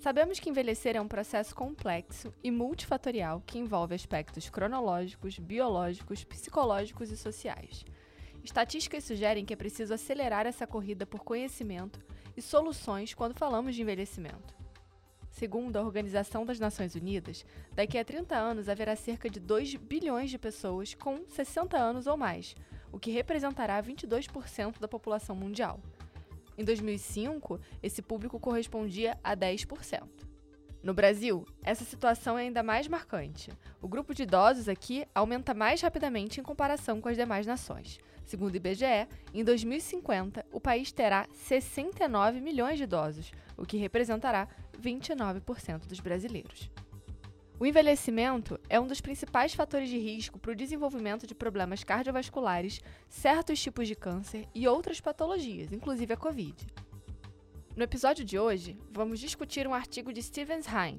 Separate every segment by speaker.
Speaker 1: Sabemos que envelhecer é um processo complexo e multifatorial que envolve aspectos cronológicos, biológicos, psicológicos e sociais. Estatísticas sugerem que é preciso acelerar essa corrida por conhecimento e soluções quando falamos de envelhecimento. Segundo a Organização das Nações Unidas, daqui a 30 anos haverá cerca de 2 bilhões de pessoas com 60 anos ou mais, o que representará 22% da população mundial. Em 2005, esse público correspondia a 10%. No Brasil, essa situação é ainda mais marcante. O grupo de idosos aqui aumenta mais rapidamente em comparação com as demais nações. Segundo o IBGE, em 2050, o país terá 69 milhões de idosos, o que representará 29% dos brasileiros. O envelhecimento é um dos principais fatores de risco para o desenvolvimento de problemas cardiovasculares, certos tipos de câncer e outras patologias, inclusive a Covid. No episódio de hoje, vamos discutir um artigo de Stevens Heim,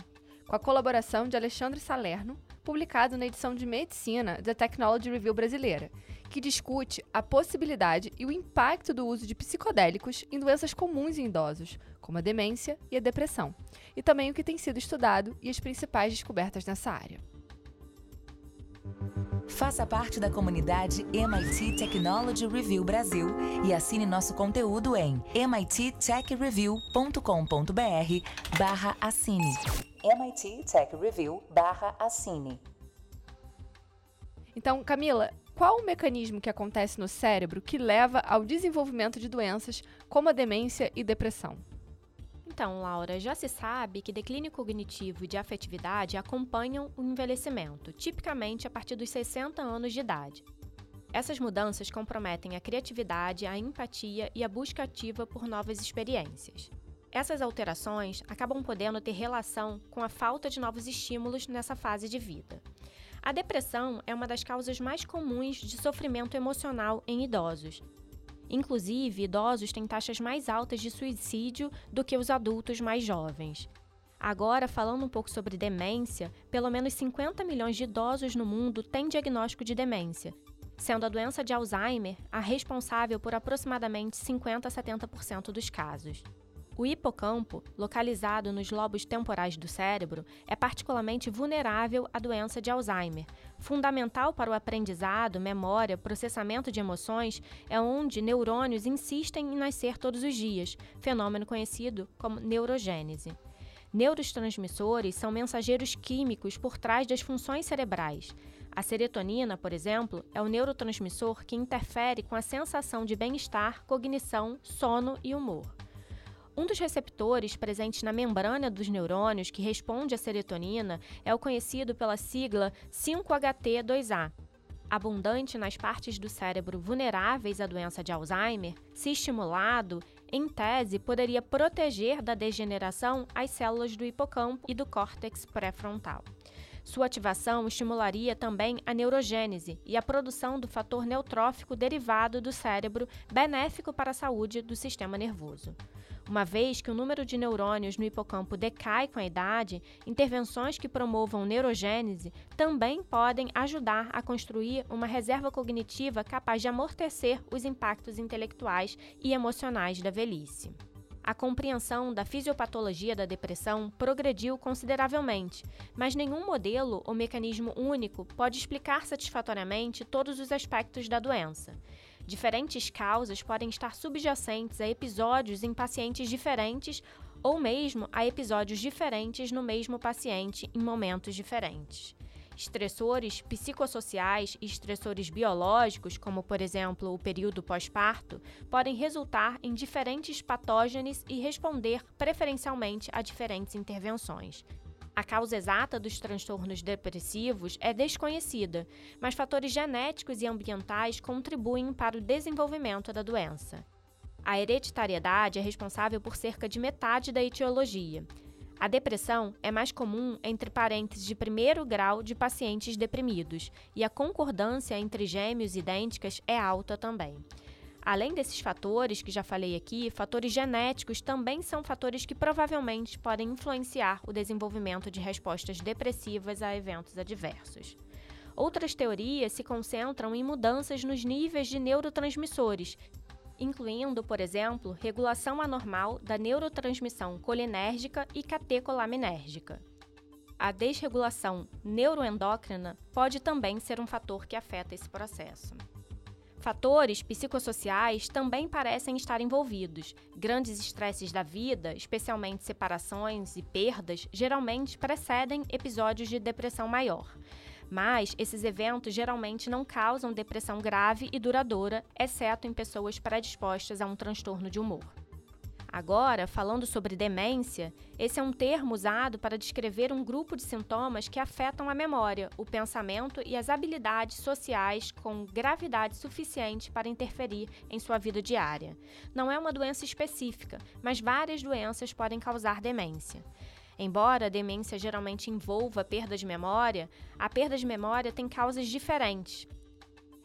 Speaker 1: com a colaboração de Alexandre Salerno, publicado na edição de Medicina da Technology Review brasileira, que discute a possibilidade e o impacto do uso de psicodélicos em doenças comuns em idosos, como a demência e a depressão, e também o que tem sido estudado e as principais descobertas nessa área.
Speaker 2: Faça parte da comunidade MIT Technology Review Brasil e assine nosso conteúdo em mittechreview.com.br barra assine. MIT Tech Review barra assine.
Speaker 1: Então, Camila, qual o mecanismo que acontece no cérebro que leva ao desenvolvimento de doenças como a demência e depressão?
Speaker 3: Então, Laura, já se sabe que declínio cognitivo e de afetividade acompanham o envelhecimento, tipicamente a partir dos 60 anos de idade. Essas mudanças comprometem a criatividade, a empatia e a busca ativa por novas experiências. Essas alterações acabam podendo ter relação com a falta de novos estímulos nessa fase de vida. A depressão é uma das causas mais comuns de sofrimento emocional em idosos Inclusive, idosos têm taxas mais altas de suicídio do que os adultos mais jovens. Agora, falando um pouco sobre demência, pelo menos 50 milhões de idosos no mundo têm diagnóstico de demência, sendo a doença de Alzheimer a responsável por aproximadamente 50 a 70% dos casos. O hipocampo, localizado nos lobos temporais do cérebro, é particularmente vulnerável à doença de Alzheimer. Fundamental para o aprendizado, memória, processamento de emoções, é onde neurônios insistem em nascer todos os dias, fenômeno conhecido como neurogênese. Neurotransmissores são mensageiros químicos por trás das funções cerebrais. A serotonina, por exemplo, é o neurotransmissor que interfere com a sensação de bem-estar, cognição, sono e humor. Um dos receptores presentes na membrana dos neurônios que responde à serotonina é o conhecido pela sigla 5-HT2A. Abundante nas partes do cérebro vulneráveis à doença de Alzheimer, se estimulado, em tese, poderia proteger da degeneração as células do hipocampo e do córtex pré-frontal. Sua ativação estimularia também a neurogênese e a produção do fator neutrófico derivado do cérebro, benéfico para a saúde do sistema nervoso. Uma vez que o número de neurônios no hipocampo decai com a idade, intervenções que promovam neurogênese também podem ajudar a construir uma reserva cognitiva capaz de amortecer os impactos intelectuais e emocionais da velhice a compreensão da fisiopatologia da depressão progrediu consideravelmente, mas nenhum modelo ou mecanismo único pode explicar satisfatoriamente todos os aspectos da doença. Diferentes causas podem estar subjacentes a episódios em pacientes diferentes ou mesmo a episódios diferentes no mesmo paciente em momentos diferentes. Estressores psicossociais e estressores biológicos, como por exemplo o período pós-parto, podem resultar em diferentes patógenes e responder preferencialmente a diferentes intervenções. A causa exata dos transtornos depressivos é desconhecida, mas fatores genéticos e ambientais contribuem para o desenvolvimento da doença. A hereditariedade é responsável por cerca de metade da etiologia. A depressão é mais comum entre parentes de primeiro grau de pacientes deprimidos e a concordância entre gêmeos idênticas é alta também. Além desses fatores que já falei aqui, fatores genéticos também são fatores que provavelmente podem influenciar o desenvolvimento de respostas depressivas a eventos adversos. Outras teorias se concentram em mudanças nos níveis de neurotransmissores, incluindo, por exemplo, regulação anormal da neurotransmissão colinérgica e catecolaminérgica. A desregulação neuroendócrina pode também ser um fator que afeta esse processo. Fatores psicossociais também parecem estar envolvidos. Grandes estresses da vida, especialmente separações e perdas, geralmente precedem episódios de depressão maior. Mas esses eventos geralmente não causam depressão grave e duradoura, exceto em pessoas predispostas a um transtorno de humor. Agora, falando sobre demência, esse é um termo usado para descrever um grupo de sintomas que afetam a memória, o pensamento e as habilidades sociais com gravidade suficiente para interferir em sua vida diária. Não é uma doença específica, mas várias doenças podem causar demência. Embora a demência geralmente envolva perda de memória, a perda de memória tem causas diferentes.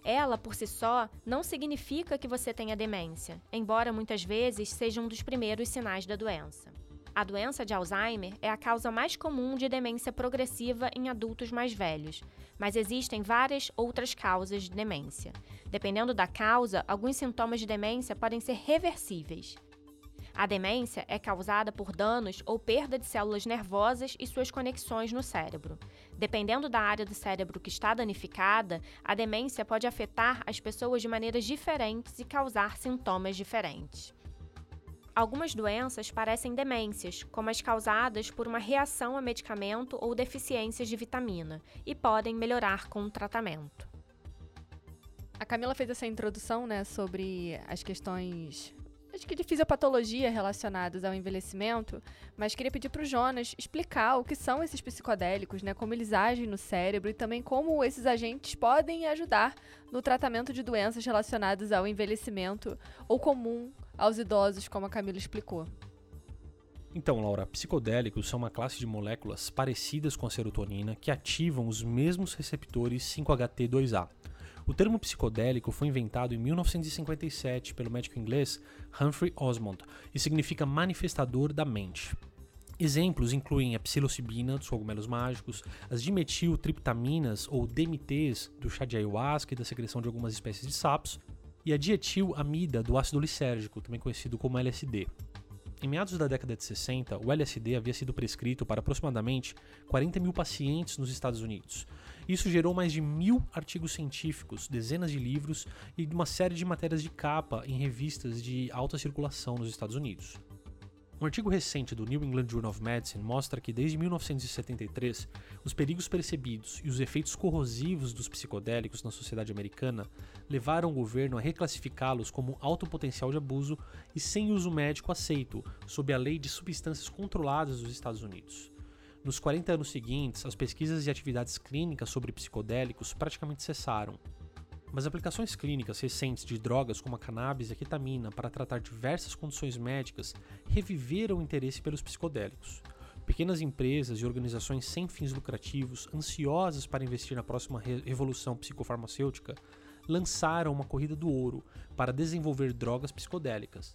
Speaker 3: Ela, por si só, não significa que você tenha demência, embora muitas vezes seja um dos primeiros sinais da doença. A doença de Alzheimer é a causa mais comum de demência progressiva em adultos mais velhos, mas existem várias outras causas de demência. Dependendo da causa, alguns sintomas de demência podem ser reversíveis. A demência é causada por danos ou perda de células nervosas e suas conexões no cérebro. Dependendo da área do cérebro que está danificada, a demência pode afetar as pessoas de maneiras diferentes e causar sintomas diferentes. Algumas doenças parecem demências, como as causadas por uma reação a medicamento ou deficiências de vitamina, e podem melhorar com o tratamento.
Speaker 1: A Camila fez essa introdução né, sobre as questões acho que de fisiopatologia relacionadas ao envelhecimento, mas queria pedir para o Jonas explicar o que são esses psicodélicos, né, como eles agem no cérebro e também como esses agentes podem ajudar no tratamento de doenças relacionadas ao envelhecimento ou comum aos idosos, como a Camila explicou.
Speaker 4: Então, Laura, psicodélicos são uma classe de moléculas parecidas com a serotonina que ativam os mesmos receptores 5-HT2A. O termo psicodélico foi inventado em 1957 pelo médico inglês Humphrey Osmond e significa manifestador da mente. Exemplos incluem a psilocibina dos cogumelos mágicos, as dimetiltriptaminas ou DMTs do chá de ayahuasca e da secreção de algumas espécies de sapos, e a dietilamida do ácido lisérgico, também conhecido como LSD. Em meados da década de 60, o LSD havia sido prescrito para aproximadamente 40 mil pacientes nos Estados Unidos. Isso gerou mais de mil artigos científicos, dezenas de livros e uma série de matérias de capa em revistas de alta circulação nos Estados Unidos. Um artigo recente do New England Journal of Medicine mostra que desde 1973, os perigos percebidos e os efeitos corrosivos dos psicodélicos na sociedade americana levaram o governo a reclassificá-los como alto potencial de abuso e sem uso médico aceito, sob a lei de substâncias controladas dos Estados Unidos. Nos 40 anos seguintes, as pesquisas e atividades clínicas sobre psicodélicos praticamente cessaram, mas aplicações clínicas recentes de drogas como a cannabis e a ketamina para tratar diversas condições médicas reviveram o interesse pelos psicodélicos. Pequenas empresas e organizações sem fins lucrativos, ansiosas para investir na próxima revolução psicofarmacêutica, lançaram uma corrida do ouro para desenvolver drogas psicodélicas.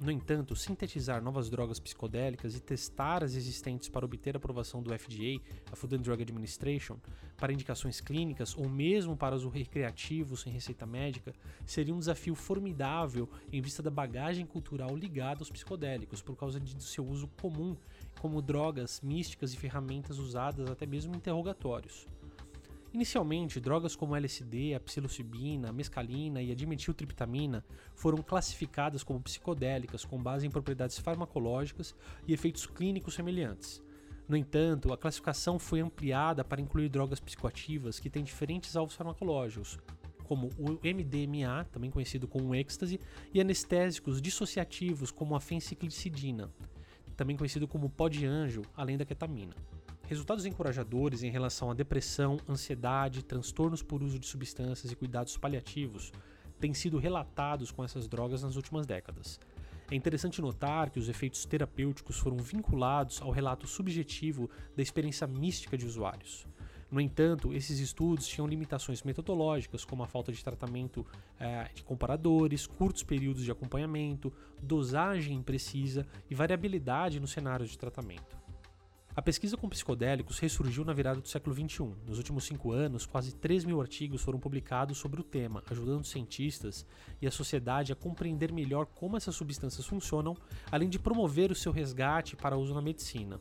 Speaker 4: No entanto, sintetizar novas drogas psicodélicas e testar as existentes para obter aprovação do FDA, a Food and Drug Administration, para indicações clínicas ou mesmo para uso recreativo sem receita médica, seria um desafio formidável em vista da bagagem cultural ligada aos psicodélicos, por causa de seu uso comum como drogas místicas e ferramentas usadas até mesmo em interrogatórios. Inicialmente, drogas como LSD, a psilocibina, a mescalina e a dimetiltriptamina foram classificadas como psicodélicas com base em propriedades farmacológicas e efeitos clínicos semelhantes. No entanto, a classificação foi ampliada para incluir drogas psicoativas que têm diferentes alvos farmacológicos, como o MDMA, também conhecido como êxtase, e anestésicos dissociativos como a fenciclicidina, também conhecido como pó de anjo, além da ketamina. Resultados encorajadores em relação à depressão, ansiedade, transtornos por uso de substâncias e cuidados paliativos têm sido relatados com essas drogas nas últimas décadas. É interessante notar que os efeitos terapêuticos foram vinculados ao relato subjetivo da experiência mística de usuários. No entanto, esses estudos tinham limitações metodológicas, como a falta de tratamento eh, de comparadores, curtos períodos de acompanhamento, dosagem imprecisa e variabilidade nos cenários de tratamento. A pesquisa com psicodélicos ressurgiu na virada do século XXI. Nos últimos cinco anos, quase 3 mil artigos foram publicados sobre o tema, ajudando cientistas e a sociedade a compreender melhor como essas substâncias funcionam, além de promover o seu resgate para uso na medicina.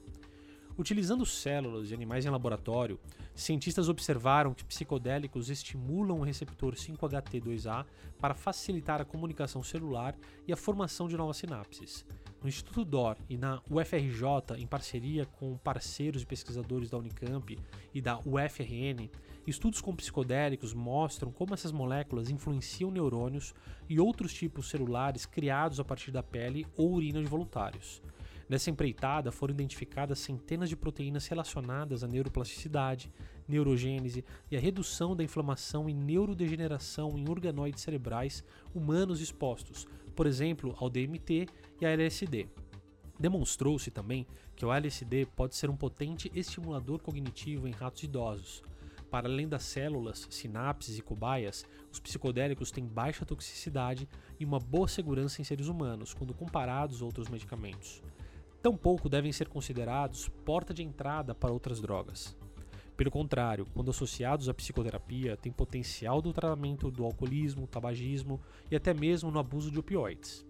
Speaker 4: Utilizando células de animais em laboratório, cientistas observaram que psicodélicos estimulam o receptor 5-HT2A para facilitar a comunicação celular e a formação de novas sinapses. No Instituto DOR e na UFRJ, em parceria com parceiros e pesquisadores da Unicamp e da UFRN, estudos com psicodélicos mostram como essas moléculas influenciam neurônios e outros tipos celulares criados a partir da pele ou urina de voluntários. Nessa empreitada foram identificadas centenas de proteínas relacionadas à neuroplasticidade, neurogênese e à redução da inflamação e neurodegeneração em organoides cerebrais humanos expostos, por exemplo, ao DMT e à LSD. Demonstrou-se também que o LSD pode ser um potente estimulador cognitivo em ratos idosos. Para além das células, sinapses e cobaias, os psicodélicos têm baixa toxicidade e uma boa segurança em seres humanos quando comparados a outros medicamentos tampouco devem ser considerados porta de entrada para outras drogas. Pelo contrário, quando associados à psicoterapia, têm potencial do tratamento do alcoolismo, tabagismo e até mesmo no abuso de opioides.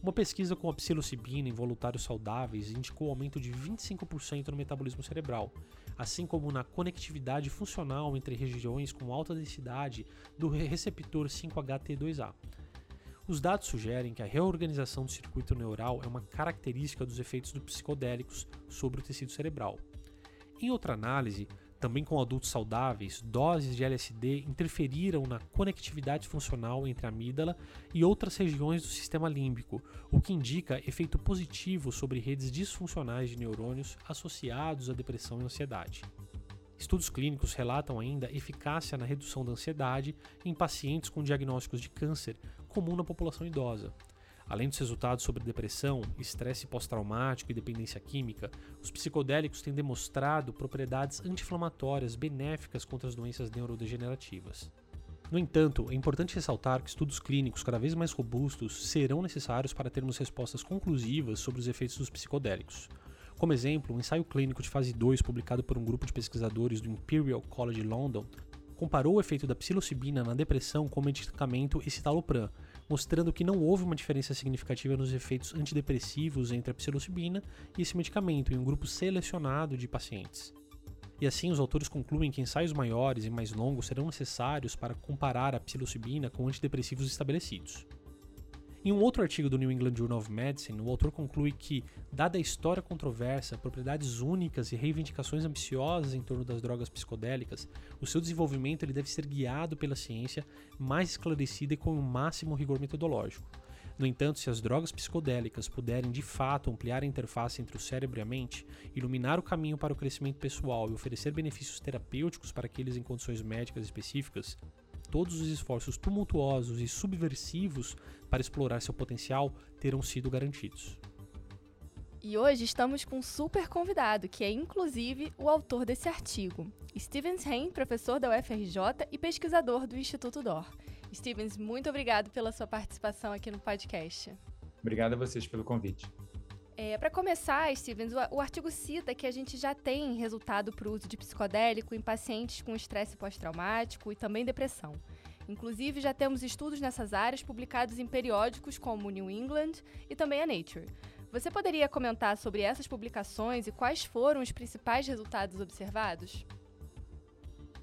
Speaker 4: Uma pesquisa com a psilocibina em voluntários saudáveis indicou aumento de 25% no metabolismo cerebral, assim como na conectividade funcional entre regiões com alta densidade do receptor 5-HT2A, os dados sugerem que a reorganização do circuito neural é uma característica dos efeitos dos psicodélicos sobre o tecido cerebral. Em outra análise, também com adultos saudáveis, doses de LSD interferiram na conectividade funcional entre a amígdala e outras regiões do sistema límbico, o que indica efeito positivo sobre redes disfuncionais de neurônios associados à depressão e ansiedade. Estudos clínicos relatam ainda eficácia na redução da ansiedade em pacientes com diagnósticos de câncer, comum na população idosa. Além dos resultados sobre depressão, estresse pós-traumático e dependência química, os psicodélicos têm demonstrado propriedades anti-inflamatórias benéficas contra as doenças neurodegenerativas. No entanto, é importante ressaltar que estudos clínicos cada vez mais robustos serão necessários para termos respostas conclusivas sobre os efeitos dos psicodélicos. Como exemplo, um ensaio clínico de fase 2 publicado por um grupo de pesquisadores do Imperial College London comparou o efeito da psilocibina na depressão com o medicamento escitalopram, mostrando que não houve uma diferença significativa nos efeitos antidepressivos entre a psilocibina e esse medicamento em um grupo selecionado de pacientes. E assim, os autores concluem que ensaios maiores e mais longos serão necessários para comparar a psilocibina com antidepressivos estabelecidos. Em um outro artigo do New England Journal of Medicine, o autor conclui que, dada a história controversa, propriedades únicas e reivindicações ambiciosas em torno das drogas psicodélicas, o seu desenvolvimento ele deve ser guiado pela ciência mais esclarecida e com o máximo rigor metodológico. No entanto, se as drogas psicodélicas puderem de fato ampliar a interface entre o cérebro e a mente, iluminar o caminho para o crescimento pessoal e oferecer benefícios terapêuticos para aqueles em condições médicas específicas, todos os esforços tumultuosos e subversivos para explorar seu potencial terão sido garantidos.
Speaker 1: E hoje estamos com um super convidado, que é inclusive o autor desse artigo, Stevens Hain, professor da UFRJ e pesquisador do Instituto DOR. Stevens, muito obrigado pela sua participação aqui no podcast.
Speaker 5: Obrigado a vocês pelo convite.
Speaker 1: É, para começar, Stevens, o, o, artigo cita que a gente já tem resultado para o uso de psicodélico em pacientes com estresse pós-traumático e também depressão. Inclusive, já temos estudos nessas áreas publicados em periódicos como New England e também a Nature. Você poderia comentar sobre essas publicações e quais foram os principais resultados observados?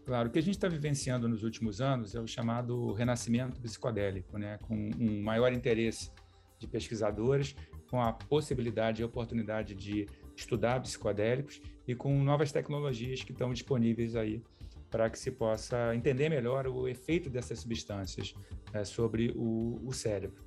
Speaker 5: Claro, o que a gente está vivenciando nos últimos anos é o chamado renascimento psicodélico, né? com um maior interesse de pesquisadores com a possibilidade e oportunidade de estudar psicodélicos e com novas tecnologias que estão disponíveis aí para que se possa entender melhor o efeito dessas substâncias é, sobre o, o, cérebro.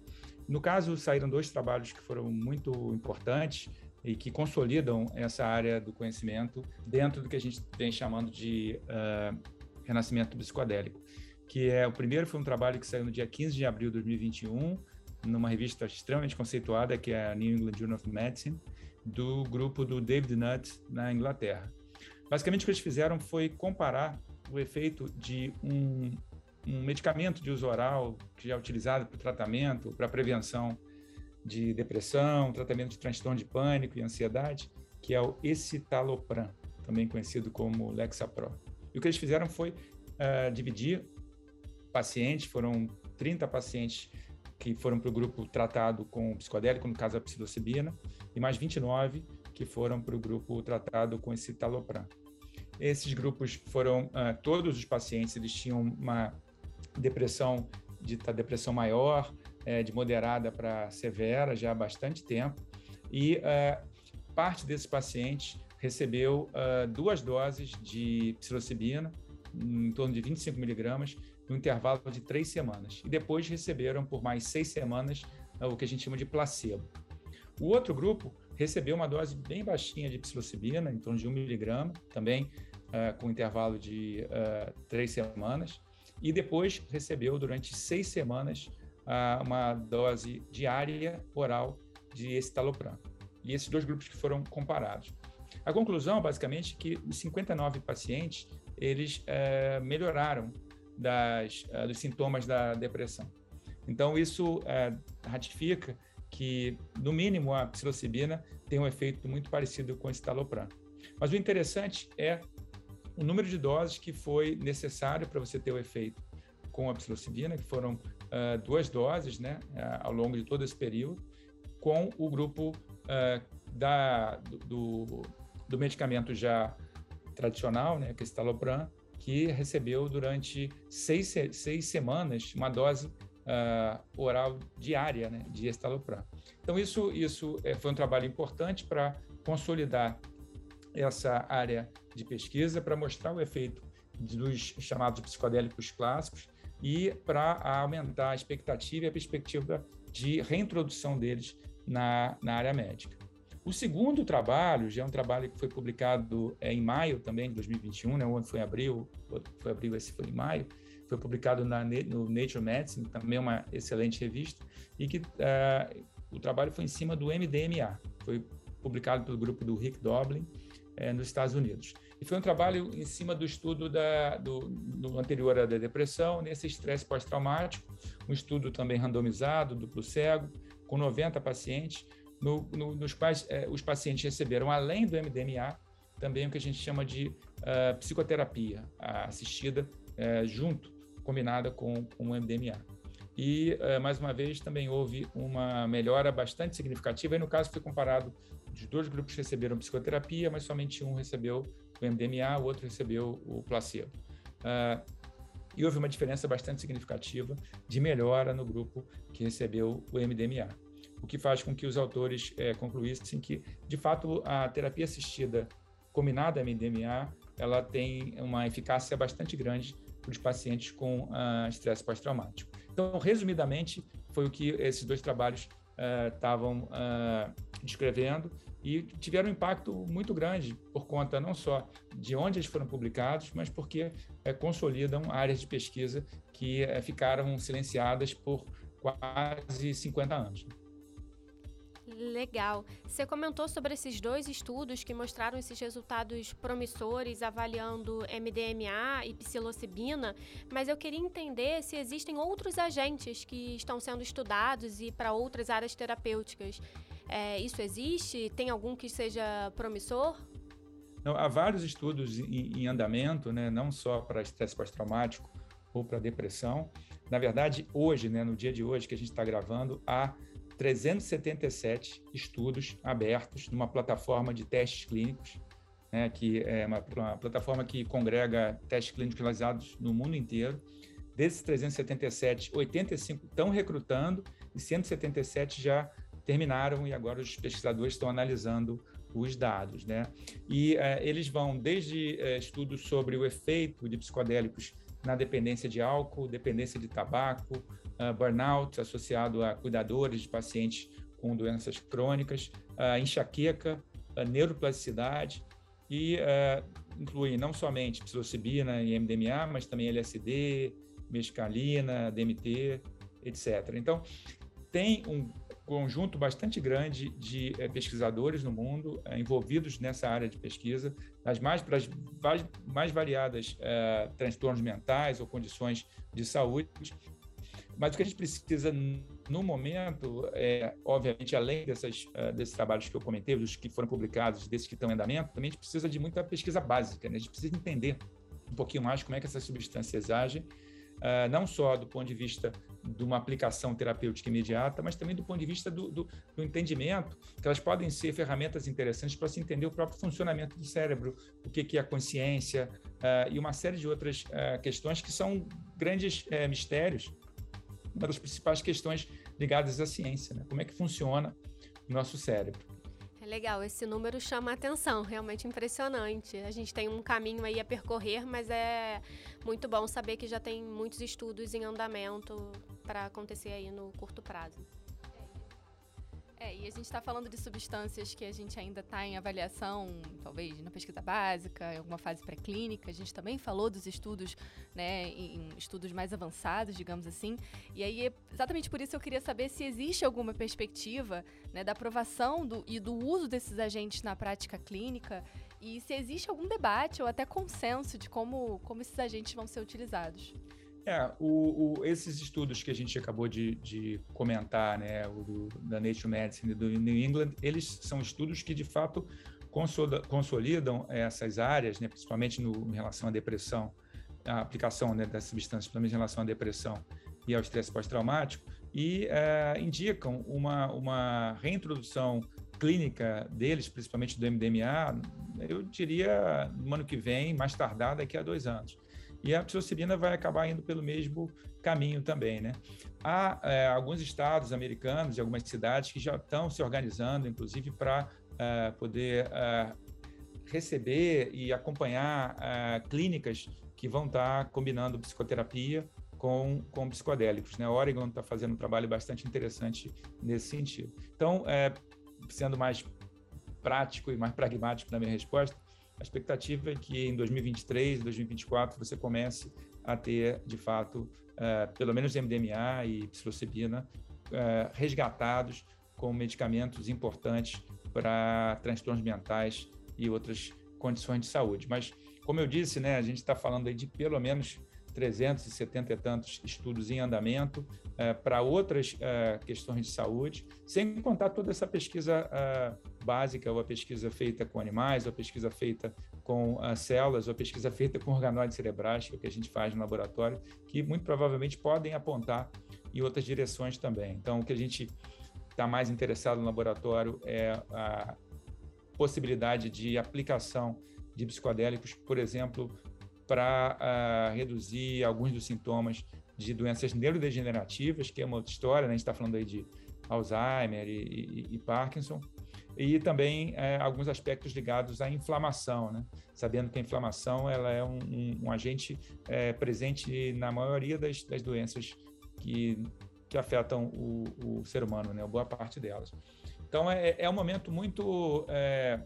Speaker 5: No caso, saíram dois trabalhos que foram muito importantes e que consolidam essa área do conhecimento dentro do que a gente vem chamando de uh, renascimento psicodélico, que é o primeiro foi um trabalho que saiu no dia 15 de abril de 2021 numa revista extremamente conceituada, que é a New England Journal of Medicine, do grupo do David Nutt na Inglaterra. Basicamente, o que eles fizeram foi comparar o efeito de um, um medicamento de uso oral que já é utilizado para tratamento, para prevenção de depressão, tratamento de transtorno de pânico e ansiedade, que é o escitalopram, também conhecido como Lexapro. E o que eles fizeram foi uh, dividir pacientes, foram 30 pacientes que foram para o grupo tratado com psicodélico, no caso a psilocibina, e mais 29 que foram para o grupo tratado com esse talopram. Esses grupos foram, uh, todos os pacientes, eles tinham uma depressão, dita depressão maior, é, de moderada para severa já há bastante tempo, e uh, parte desses pacientes recebeu uh, duas doses de psilocibina, em torno de 25 miligramas, no intervalo de três semanas. E depois receberam por mais seis semanas uh, o que a gente chama de placebo. O outro grupo recebeu uma dose bem baixinha de psilocibina, em torno de um miligrama, também uh, com intervalo de uh, três semanas, e depois recebeu durante seis semanas uma dose diária oral de escitalopram. E esses dois grupos que foram comparados. A conclusão, basicamente, é que os 59 pacientes eles é, melhoraram das, uh, dos sintomas da depressão. Então, isso uh, ratifica que, no mínimo, a psilocibina tem um efeito muito parecido com o estalopram. Mas o interessante é o número de doses que foi necessário para você ter o efeito com a psilocibina, que foram uh, duas doses né, ao longo de todo esse período, com o grupo da, do, do medicamento já tradicional, né, que é estalopram, que recebeu durante seis, seis semanas uma dose uh, oral diária né, de estalopram. Então, isso, isso é, foi um trabalho importante para consolidar essa área de pesquisa, para mostrar o efeito dos chamados psicodélicos clássicos e para aumentar a expectativa e a perspectiva de reintrodução deles na, na área médica. O segundo trabalho já é um trabalho que foi publicado é, em maio também de 2021, né? O ano foi em abril, foi abril, esse foi em maio. Foi publicado na, no Nature Medicine, também uma excelente revista, e que uh, o trabalho foi em cima do MDMA. Foi publicado pelo grupo do Rick Doblin é, nos Estados Unidos. E foi um trabalho em cima do estudo da, do, do anterior à da depressão, nesse estresse pós-traumático, um estudo também randomizado, duplo cego, com 90 pacientes, no, no, nos eh, os pacientes receberam, além do MDMA, também o que a gente chama de uh, psicoterapia assistida uh, junto, combinada com, com o MDMA. E, uh, mais uma vez, também houve uma melhora bastante significativa, e no caso foi comparado, os dois grupos receberam psicoterapia, mas somente um recebeu o MDMA, o outro recebeu o placebo. e houve uma diferença bastante significativa de melhora no grupo que recebeu o MDMA o que faz com que os autores é, concluíssem que, de fato, a terapia assistida combinada MDMA ela tem uma eficácia bastante grande para os pacientes com uh, estresse pós-traumático. Então, resumidamente, foi o que esses dois trabalhos estavam uh, uh, descrevendo e tiveram um impacto muito grande por conta não só de onde eles foram publicados, mas porque eh, consolidam áreas de pesquisa que eh, ficaram silenciadas por quase 50 anos.
Speaker 3: Legal. Você comentou sobre esses dois estudos que mostraram esses resultados promissores avaliando MDMA e psilocibina, mas eu queria entender se existem outros agentes que estão sendo estudados e para outras áreas terapêuticas. É, isso existe? Tem algum que seja promissor?
Speaker 5: Não, há vários estudos em, em andamento, né, não só para estresse pós-traumático ou para depressão. Na verdade, hoje, né, no dia de hoje que a gente está gravando, há 377 estudos abertos numa plataforma de testes clínicos, né, que é uma, uma, plataforma que congrega testes clínicos realizados no mundo inteiro. Desses 377, 85 estão recrutando e 177 já terminaram e agora os pesquisadores estão analisando os dados, né? E é, eles vão desde é, estudos sobre o efeito de psicodélicos na dependência de álcool, dependência de tabaco, uh, burnout associado a cuidadores de pacientes com doenças crônicas, uh, enxaqueca, uh, neuroplasticidade e inclui não somente psilocibina e MDMA, mas também LSD, mescalina, DMT, etc. Então, tem um conjunto bastante grande de é, pesquisadores no mundo é, envolvidos nessa área de pesquisa, nas mais, pras, mais, mais variadas é, transtornos mentais ou condições de saúde. Mas o que a gente precisa no momento, é, obviamente, além dessas, desses trabalhos que eu comentei, dos que foram publicados, desses que estão em andamento, também a gente precisa de muita pesquisa básica, né? a gente precisa entender um pouquinho mais como é que essas substâncias agem, uh, não só do ponto de vista de uma aplicação terapêutica imediata, mas também do ponto de vista do, do, do entendimento, que elas podem ser ferramentas interessantes para se entender o próprio funcionamento do cérebro, o que, que é a consciência uh, e uma série de outras uh, questões que são grandes uh, mistérios, uma das principais questões ligadas à ciência, né? como é que funciona o nosso cérebro.
Speaker 3: É legal, esse número chama a atenção, realmente impressionante. A gente tem um caminho aí a percorrer, mas é muito bom saber que já tem muitos estudos em andamento para acontecer aí no curto prazo.
Speaker 1: É, e a gente está falando de substâncias que a gente ainda está em avaliação, talvez na pesquisa básica, em alguma fase pré-clínica. A gente também falou dos estudos, né, em estudos mais avançados, digamos assim. E aí, exatamente por isso eu queria saber se existe alguma perspectiva né, da aprovação do, e do uso desses agentes na prática clínica e se existe algum debate ou até consenso de como, como esses agentes vão ser utilizados.
Speaker 5: É, o, o, esses estudos que a gente acabou de, de comentar, né, o do, da Nature Medicine e do New England, eles são estudos que de fato consolidam essas áreas, né, principalmente no, em relação à depressão, a aplicação né, das substâncias, principalmente em relação à depressão e ao estresse pós-traumático, e é, indicam uma, uma reintrodução clínica deles, principalmente do MDMA, eu diria no ano que vem, mais tardar daqui a dois anos e a psilocibina vai acabar indo pelo mesmo caminho também, né? Há é, alguns estados americanos e algumas cidades que já estão se organizando, inclusive, para é, poder é, receber e acompanhar é, clínicas que vão estar tá combinando psicoterapia com, com psicodélicos. Né? Oregon está fazendo um trabalho bastante interessante nesse sentido. Então, sendo mais prático e mais pragmático na minha resposta, a expectativa é que em 2023, 2024, você comece a ter, de fato, uh, pelo menos MDMA e psilocibina uh, resgatados como medicamentos importantes para transtornos mentais e outras condições de saúde. Mas, como eu disse, né, a gente está falando aí de pelo menos 370 e tantos estudos em andamento uh, para outras questões de saúde, sem contar toda essa pesquisa básica, ou a pesquisa feita com animais, ou a pesquisa feita com células, ou a pesquisa feita com organoides cerebrais, que é o que a gente faz no laboratório, que muito provavelmente podem apontar em outras direções também. Então, o que a gente está mais interessado no laboratório é a possibilidade de aplicação de psicodélicos, por exemplo, para uh, reduzir alguns dos sintomas de doenças neurodegenerativas, que é uma outra história, né? a gente está falando aí de Alzheimer e, e, e Parkinson, e também é, alguns aspectos ligados à inflamação, né? sabendo que a inflamação ela é um, um, um agente é, presente na maioria das, das doenças que, que afetam o, o, ser humano, né? boa parte delas. Então é, é um momento muito é,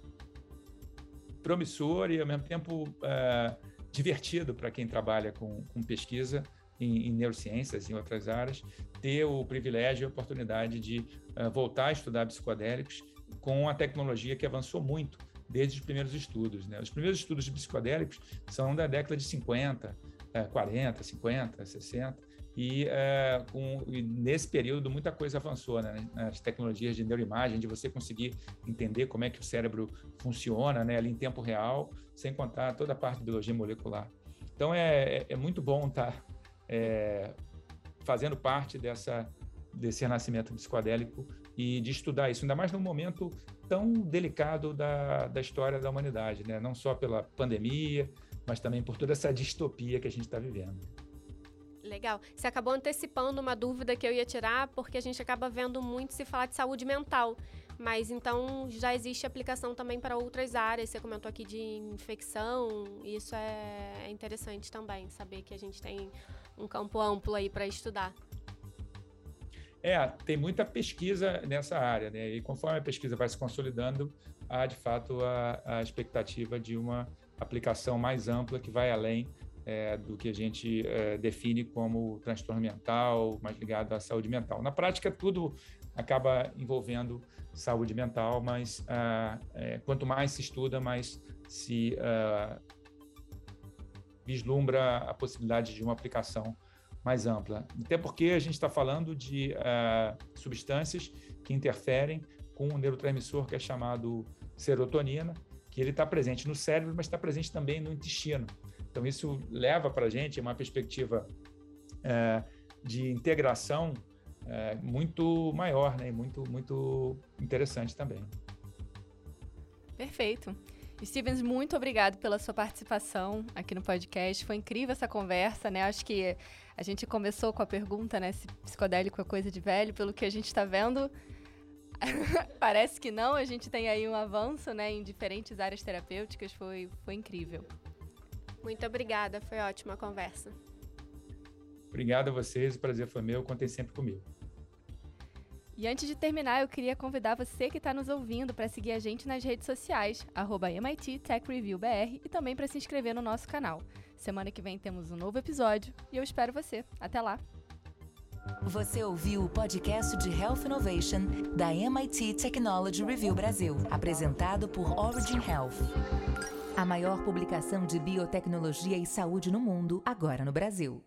Speaker 5: promissor e ao mesmo tempo é, divertido para quem trabalha com, com pesquisa em, em, neurociências, em outras áreas, ter o privilégio e a oportunidade de uh, voltar a estudar psicodélicos com a tecnologia que avançou muito desde os primeiros estudos. Né? Os primeiros estudos de psicodélicos são da década de 50, uh, 40, 50, 60, e, uh, com, e, nesse período muita coisa avançou, né? As tecnologias de neuroimagem, de você conseguir entender como é que o cérebro funciona, né? Ali em tempo real, sem contar toda a parte de biologia molecular. Então é, é, é muito bom estar tá, é, fazendo parte dessa desse renascimento psicodélico e de estudar isso, ainda mais num momento tão delicado da, da história da humanidade, né? Não só pela pandemia, mas também por toda essa distopia que a gente está vivendo.
Speaker 3: Legal. Você acabou antecipando uma dúvida que eu ia tirar, porque a gente acaba vendo muito se falar de saúde mental. Mas então já existe aplicação também para outras áreas. Você comentou aqui de infecção, isso é, é interessante também, saber que a gente tem um campo amplo aí para estudar.
Speaker 5: É, tem muita pesquisa nessa área, né? E conforme a pesquisa vai se consolidando, há de fato a, a expectativa de uma aplicação mais ampla que vai além é, do que a gente é, define como transtorno mental, mais ligado à saúde mental. Na prática, tudo acaba envolvendo saúde mental, mas ah, é, quanto mais se estuda, mais se ah, vislumbra a possibilidade de uma aplicação mais ampla. Até porque a gente está falando de uh, substâncias que interferem com um neurotransmissor que é chamado serotonina, que ele está presente no cérebro, mas está presente também no intestino. Então isso leva para a gente uma perspectiva uh, de integração uh, muito maior, né? muito muito interessante também.
Speaker 1: Perfeito. Stevens, muito obrigado pela sua participação aqui no podcast. Foi incrível essa conversa, né? Acho que a gente começou com a pergunta, né? Se psicodélico é coisa de velho. Pelo que a gente está vendo, parece que não. A gente tem aí um avanço, né? Em diferentes áreas terapêuticas. Foi, foi incrível.
Speaker 3: Muito obrigada. Foi ótima a conversa.
Speaker 5: Obrigado a vocês. O prazer foi meu. Contem sempre comigo.
Speaker 1: E antes de terminar, eu queria convidar você que está nos ouvindo para seguir a gente nas redes sociais, arroba MIT Tech Review BR, e também para se inscrever no nosso canal. Semana que vem temos um novo episódio e eu espero você. Até lá!
Speaker 2: Você ouviu o podcast de Health Innovation da MIT Technology Review Brasil, apresentado por Origin Health. A maior publicação de biotecnologia e saúde no mundo, agora no Brasil.